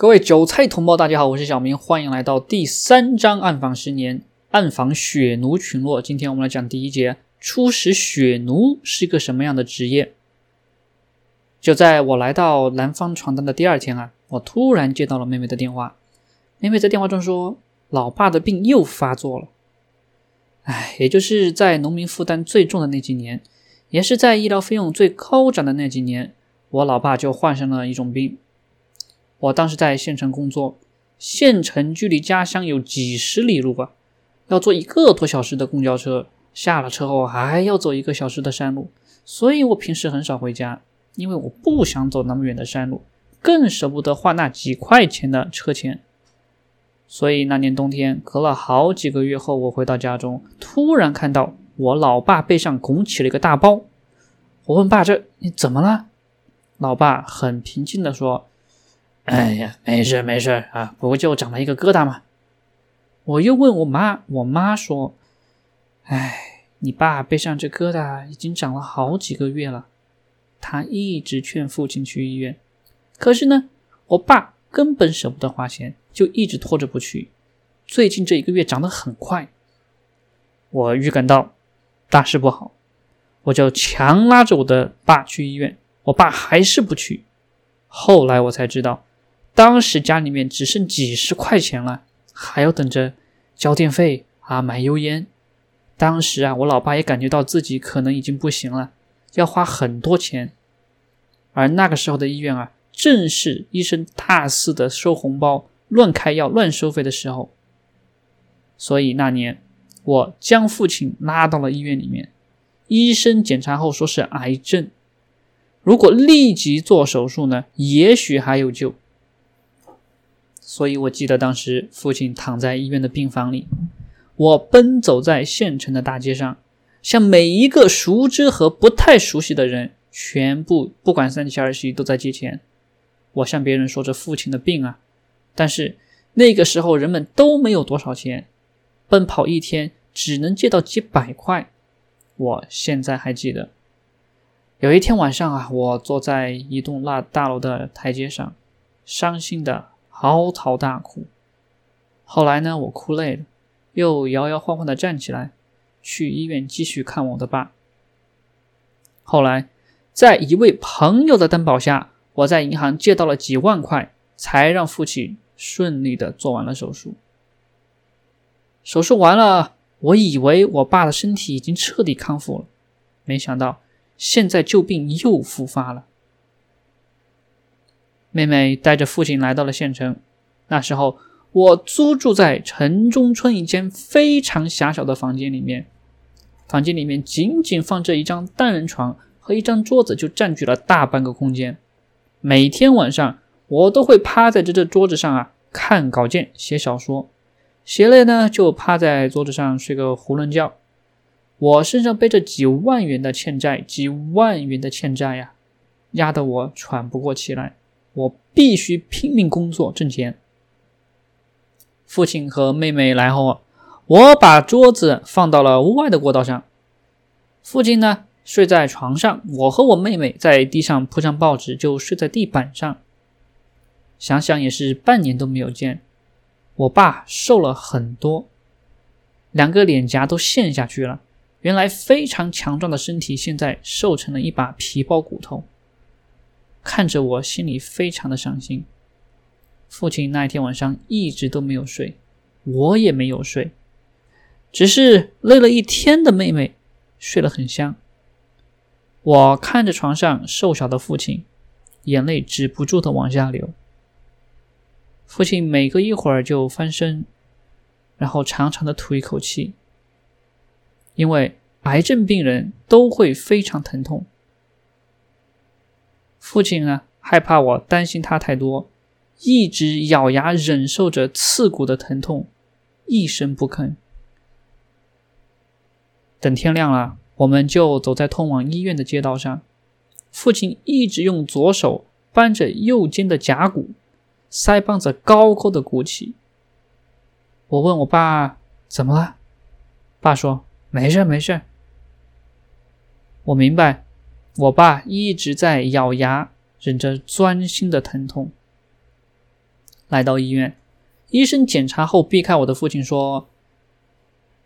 各位韭菜同胞，大家好，我是小明，欢迎来到第三章暗访十年，暗访血奴群落。今天我们来讲第一节，初始血奴是一个什么样的职业？就在我来到南方传单的第二天啊，我突然接到了妹妹的电话。妹妹在电话中说，老爸的病又发作了。哎，也就是在农民负担最重的那几年，也是在医疗费用最高涨的那几年，我老爸就患上了一种病。我当时在县城工作，县城距离家乡有几十里路吧，要坐一个多小时的公交车，下了车后还要走一个小时的山路，所以我平时很少回家，因为我不想走那么远的山路，更舍不得花那几块钱的车钱。所以那年冬天，隔了好几个月后，我回到家中，突然看到我老爸背上拱起了一个大包。我问爸：“这你怎么了？”老爸很平静地说。哎呀，没事没事啊，不就长了一个疙瘩嘛。我又问我妈，我妈说：“哎，你爸背上这疙瘩已经长了好几个月了，他一直劝父亲去医院，可是呢，我爸根本舍不得花钱，就一直拖着不去。最近这一个月长得很快，我预感到大事不好，我就强拉着我的爸去医院，我爸还是不去。后来我才知道。”当时家里面只剩几十块钱了，还要等着交电费啊，买油烟。当时啊，我老爸也感觉到自己可能已经不行了，要花很多钱。而那个时候的医院啊，正是医生大肆的收红包、乱开药、乱收费的时候。所以那年，我将父亲拉到了医院里面，医生检查后说是癌症，如果立即做手术呢，也许还有救。所以我记得当时父亲躺在医院的病房里，我奔走在县城的大街上，向每一个熟知和不太熟悉的人，全部不管三七二十一都在借钱。我向别人说着父亲的病啊，但是那个时候人们都没有多少钱，奔跑一天只能借到几百块。我现在还记得，有一天晚上啊，我坐在一栋那大楼的台阶上，伤心的。嚎啕大哭。后来呢，我哭累了，又摇摇晃晃的站起来，去医院继续看我的爸。后来，在一位朋友的担保下，我在银行借到了几万块，才让父亲顺利的做完了手术。手术完了，我以为我爸的身体已经彻底康复了，没想到现在旧病又复发了。妹妹带着父亲来到了县城。那时候，我租住在城中村一间非常狭小的房间里面。房间里面仅仅放着一张单人床和一张桌子，就占据了大半个空间。每天晚上，我都会趴在这这桌子上啊，看稿件、写小说。写累呢，就趴在桌子上睡个囫囵觉。我身上背着几万元的欠债，几万元的欠债呀，压得我喘不过气来。我必须拼命工作挣钱。父亲和妹妹来后，我把桌子放到了屋外的过道上。父亲呢睡在床上，我和我妹妹在地上铺上报纸，就睡在地板上。想想也是半年都没有见，我爸瘦了很多，两个脸颊都陷下去了。原来非常强壮的身体，现在瘦成了一把皮包骨头。看着我，心里非常的伤心。父亲那一天晚上一直都没有睡，我也没有睡，只是累了一天的妹妹睡得很香。我看着床上瘦小的父亲，眼泪止不住的往下流。父亲每隔一会儿就翻身，然后长长的吐一口气，因为癌症病人都会非常疼痛。父亲呢，害怕我担心他太多，一直咬牙忍受着刺骨的疼痛，一声不吭。等天亮了，我们就走在通往医院的街道上。父亲一直用左手扳着右肩的甲骨，腮帮子高高的鼓起。我问我爸怎么了，爸说没事没事。我明白。我爸一直在咬牙忍着钻心的疼痛。来到医院，医生检查后避开我的父亲说：“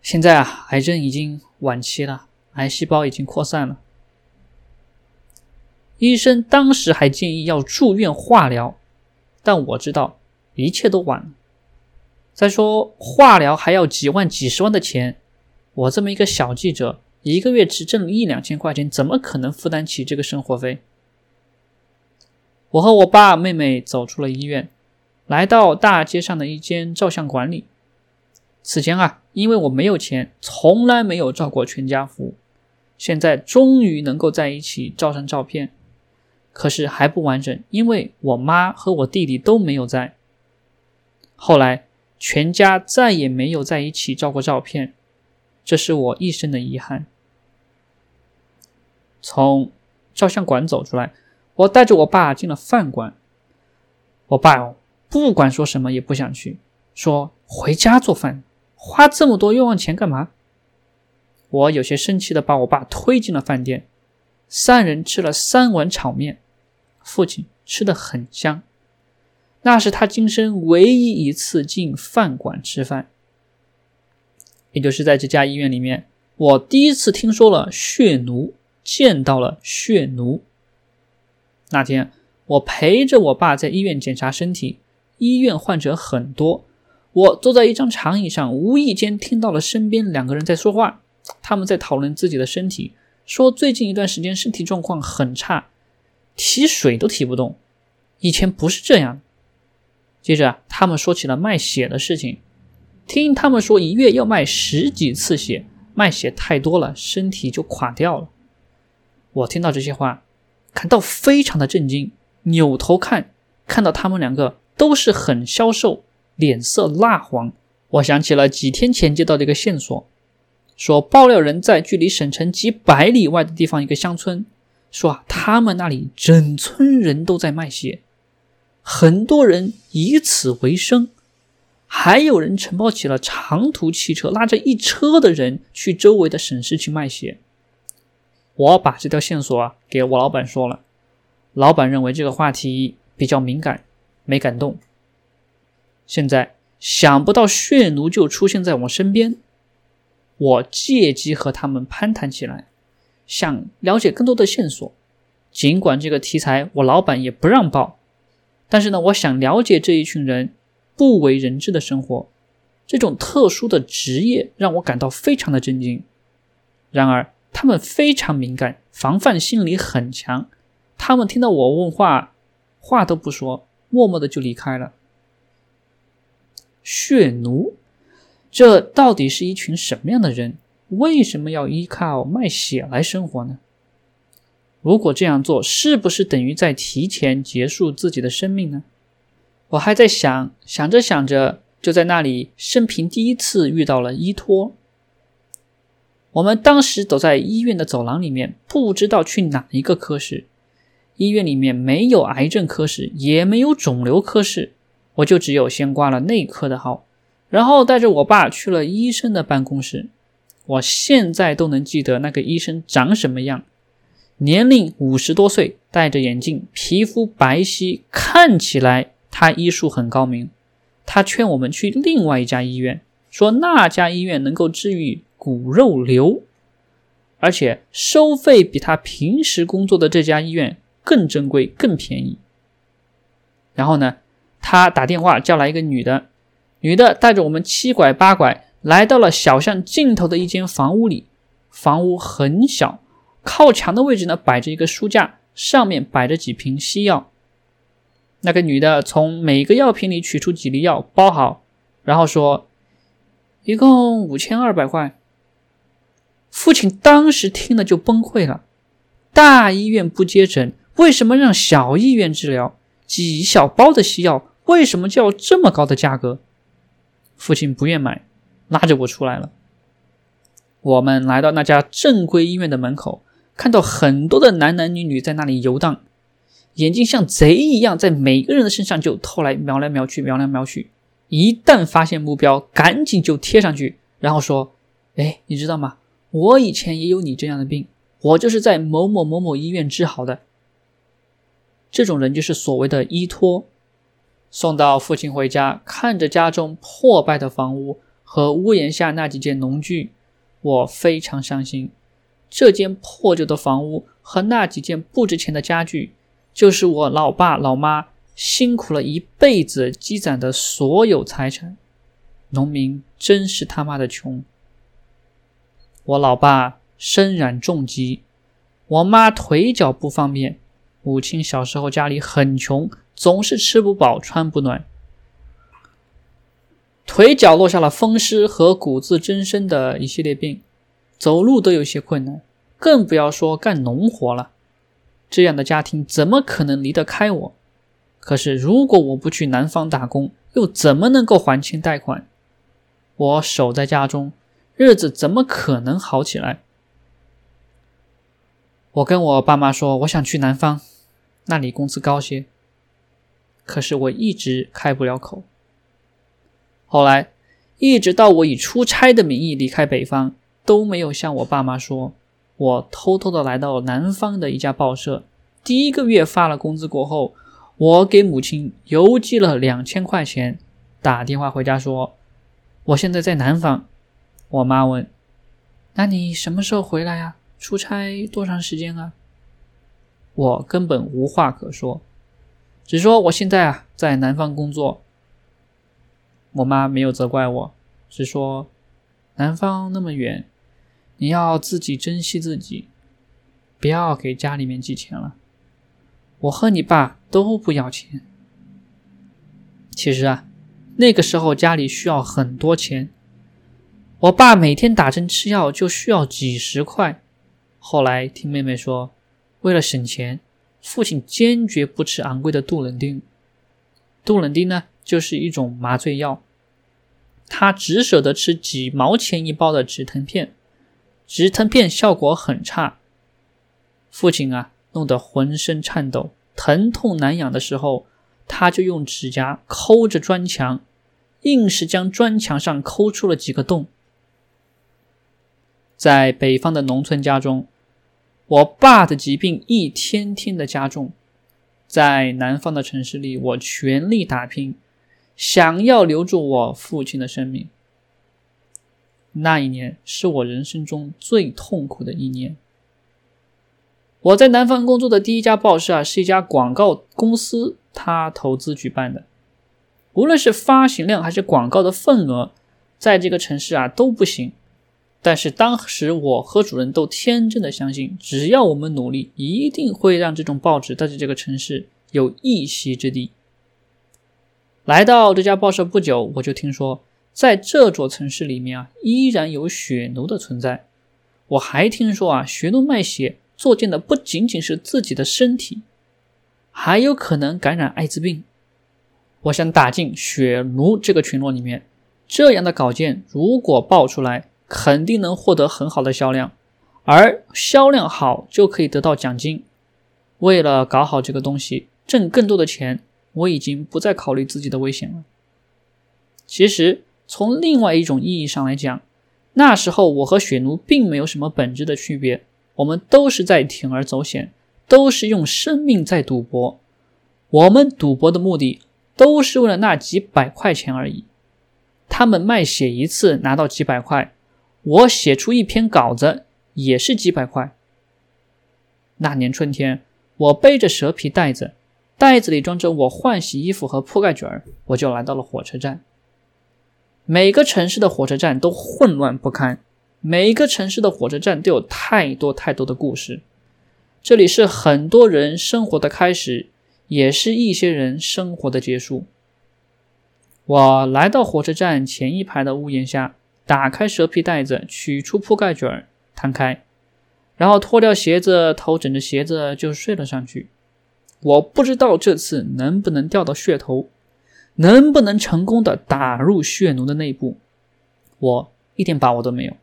现在啊，癌症已经晚期了，癌细胞已经扩散了。”医生当时还建议要住院化疗，但我知道一切都晚了。再说化疗还要几万、几十万的钱，我这么一个小记者，一个月只挣一两千块钱，怎么可能负担起这个生活费？我和我爸、妹妹走出了医院，来到大街上的一间照相馆里。此前啊，因为我没有钱，从来没有照过全家福，现在终于能够在一起照上照片。可是还不完整，因为我妈和我弟弟都没有在。后来全家再也没有在一起照过照片，这是我一生的遗憾。从照相馆走出来，我带着我爸进了饭馆。我爸哦，不管说什么也不想去，说回家做饭，花这么多冤枉钱干嘛？我有些生气的把我爸推进了饭店，三人吃了三碗炒面。父亲吃的很香，那是他今生唯一一次进饭馆吃饭，也就是在这家医院里面，我第一次听说了血奴，见到了血奴。那天我陪着我爸在医院检查身体，医院患者很多，我坐在一张长椅上，无意间听到了身边两个人在说话，他们在讨论自己的身体，说最近一段时间身体状况很差。提水都提不动，以前不是这样。接着，他们说起了卖血的事情，听他们说一月要卖十几次血，卖血太多了，身体就垮掉了。我听到这些话，感到非常的震惊，扭头看，看到他们两个都是很消瘦，脸色蜡黄。我想起了几天前接到的一个线索，说爆料人在距离省城几百里外的地方一个乡村。说啊，他们那里整村人都在卖血，很多人以此为生，还有人承包起了长途汽车，拉着一车的人去周围的省市去卖血。我把这条线索啊给我老板说了，老板认为这个话题比较敏感，没敢动。现在想不到血奴就出现在我身边，我借机和他们攀谈起来。想了解更多的线索，尽管这个题材我老板也不让报，但是呢，我想了解这一群人不为人知的生活，这种特殊的职业让我感到非常的震惊。然而，他们非常敏感，防范心理很强，他们听到我问话，话都不说，默默的就离开了。血奴，这到底是一群什么样的人？为什么要依靠卖血来生活呢？如果这样做，是不是等于在提前结束自己的生命呢？我还在想，想着想着，就在那里，生平第一次遇到了依托。我们当时走在医院的走廊里面，不知道去哪一个科室。医院里面没有癌症科室，也没有肿瘤科室，我就只有先挂了内科的号，然后带着我爸去了医生的办公室。我现在都能记得那个医生长什么样，年龄五十多岁，戴着眼镜，皮肤白皙，看起来他医术很高明。他劝我们去另外一家医院，说那家医院能够治愈骨肉瘤，而且收费比他平时工作的这家医院更珍贵、更便宜。然后呢，他打电话叫来一个女的，女的带着我们七拐八拐。来到了小巷尽头的一间房屋里，房屋很小，靠墙的位置呢摆着一个书架，上面摆着几瓶西药。那个女的从每个药瓶里取出几粒药，包好，然后说：“一共五千二百块。”父亲当时听了就崩溃了：“大医院不接诊，为什么让小医院治疗？几小包的西药，为什么就要这么高的价格？”父亲不愿买。拉着我出来了。我们来到那家正规医院的门口，看到很多的男男女女在那里游荡，眼睛像贼一样在每个人的身上就偷来瞄来瞄去，瞄来瞄去。一旦发现目标，赶紧就贴上去，然后说：“哎，你知道吗？我以前也有你这样的病，我就是在某某某某医院治好的。”这种人就是所谓的依托。送到父亲回家，看着家中破败的房屋和屋檐下那几件农具，我非常伤心。这间破旧的房屋和那几件不值钱的家具，就是我老爸老妈辛苦了一辈子积攒的所有财产。农民真是他妈的穷！我老爸身染重疾，我妈腿脚不方便，母亲小时候家里很穷，总是吃不饱穿不暖，腿脚落下了风湿和骨质增生的一系列病，走路都有些困难，更不要说干农活了。这样的家庭怎么可能离得开我？可是如果我不去南方打工，又怎么能够还清贷款？我守在家中，日子怎么可能好起来？我跟我爸妈说，我想去南方，那里工资高些。可是我一直开不了口。后来，一直到我以出差的名义离开北方，都没有向我爸妈说。我偷偷的来到南方的一家报社，第一个月发了工资过后，我给母亲邮寄了两千块钱，打电话回家说。我现在在南方，我妈问：“那你什么时候回来呀？出差多长时间啊？”我根本无话可说，只说我现在啊在南方工作。我妈没有责怪我，只说：“南方那么远，你要自己珍惜自己，不要给家里面寄钱了。我和你爸都不要钱。其实啊。”那个时候家里需要很多钱，我爸每天打针吃药就需要几十块。后来听妹妹说，为了省钱，父亲坚决不吃昂贵的杜冷丁。杜冷丁呢，就是一种麻醉药，他只舍得吃几毛钱一包的止疼片，止疼片效果很差。父亲啊，弄得浑身颤抖，疼痛难养的时候。他就用指甲抠着砖墙，硬是将砖墙上抠出了几个洞。在北方的农村家中，我爸的疾病一天天的加重；在南方的城市里，我全力打拼，想要留住我父亲的生命。那一年是我人生中最痛苦的一年。我在南方工作的第一家报社啊，是一家广告公司。他投资举办的，无论是发行量还是广告的份额，在这个城市啊都不行。但是当时我和主任都天真的相信，只要我们努力，一定会让这种报纸在这个城市有一席之地。来到这家报社不久，我就听说，在这座城市里面啊，依然有血奴的存在。我还听说啊，血奴卖血作践的不仅仅是自己的身体。还有可能感染艾滋病。我想打进血奴这个群落里面，这样的稿件如果爆出来，肯定能获得很好的销量，而销量好就可以得到奖金。为了搞好这个东西，挣更多的钱，我已经不再考虑自己的危险了。其实从另外一种意义上来讲，那时候我和血奴并没有什么本质的区别，我们都是在铤而走险。都是用生命在赌博，我们赌博的目的都是为了那几百块钱而已。他们卖血一次拿到几百块，我写出一篇稿子也是几百块。那年春天，我背着蛇皮袋子，袋子里装着我换洗衣服和铺盖卷儿，我就来到了火车站。每个城市的火车站都混乱不堪，每一个城市的火车站都有太多太多的故事。这里是很多人生活的开始，也是一些人生活的结束。我来到火车站前一排的屋檐下，打开蛇皮袋子，取出铺盖卷，摊开，然后脱掉鞋子，头枕着鞋子就睡了上去。我不知道这次能不能钓到噱头，能不能成功的打入血奴的内部，我一点把握都没有。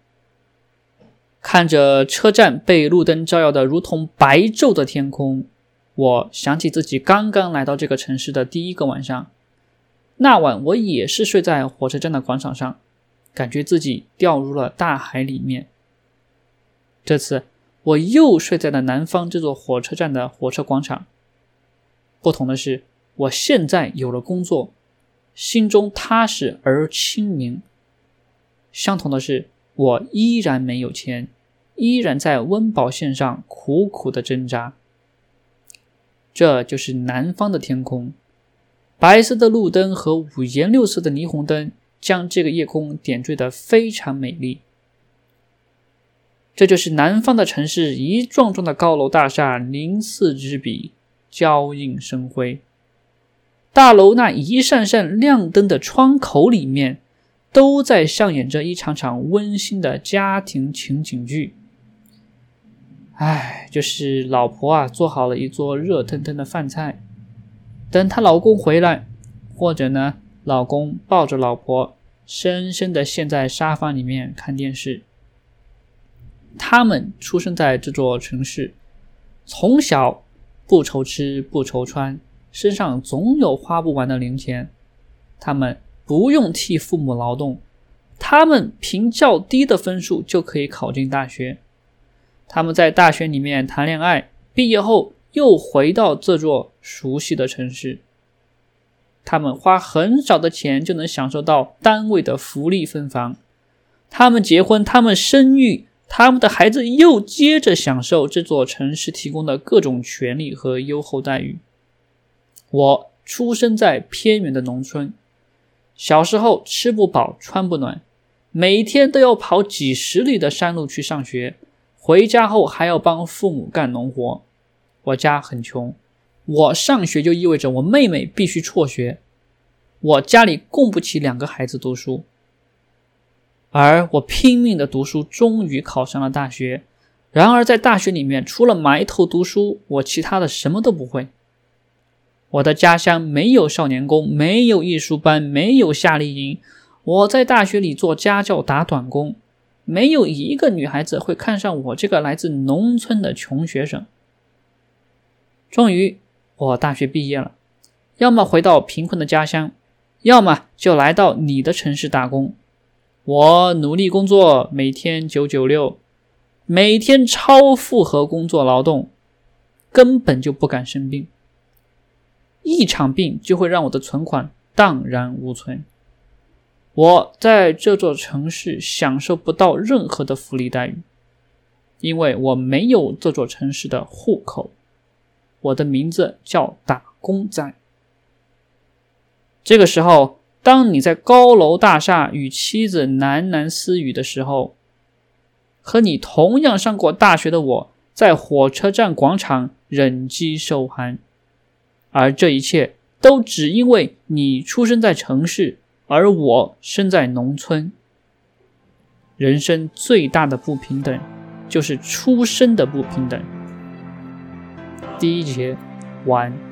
看着车站被路灯照耀的如同白昼的天空，我想起自己刚刚来到这个城市的第一个晚上。那晚我也是睡在火车站的广场上，感觉自己掉入了大海里面。这次我又睡在了南方这座火车站的火车广场。不同的是，我现在有了工作，心中踏实而清明。相同的是，我依然没有钱，依然在温饱线上苦苦的挣扎。这就是南方的天空，白色的路灯和五颜六色的霓虹灯将这个夜空点缀得非常美丽。这就是南方的城市，一幢幢的高楼大厦鳞次栉比，交映生辉。大楼那一扇扇亮灯的窗口里面，都在上演着一场场温馨的家庭情景剧。唉，就是老婆啊，做好了一桌热腾腾的饭菜，等她老公回来，或者呢，老公抱着老婆，深深的陷在沙发里面看电视。他们出生在这座城市，从小不愁吃不愁穿。身上总有花不完的零钱，他们不用替父母劳动，他们凭较低的分数就可以考进大学。他们在大学里面谈恋爱，毕业后又回到这座熟悉的城市。他们花很少的钱就能享受到单位的福利分房。他们结婚，他们生育，他们的孩子又接着享受这座城市提供的各种权利和优厚待遇。我出生在偏远的农村，小时候吃不饱穿不暖，每天都要跑几十里的山路去上学，回家后还要帮父母干农活。我家很穷，我上学就意味着我妹妹必须辍学，我家里供不起两个孩子读书，而我拼命的读书，终于考上了大学。然而在大学里面，除了埋头读书，我其他的什么都不会。我的家乡没有少年宫，没有艺术班，没有夏令营。我在大学里做家教打短工，没有一个女孩子会看上我这个来自农村的穷学生。终于，我大学毕业了，要么回到贫困的家乡，要么就来到你的城市打工。我努力工作，每天九九六，每天超负荷工作劳动，根本就不敢生病。一场病就会让我的存款荡然无存。我在这座城市享受不到任何的福利待遇，因为我没有这座城市的户口。我的名字叫打工仔。这个时候，当你在高楼大厦与妻子喃喃私语的时候，和你同样上过大学的我在火车站广场忍饥受寒。而这一切都只因为你出生在城市，而我生在农村。人生最大的不平等，就是出生的不平等。第一节完。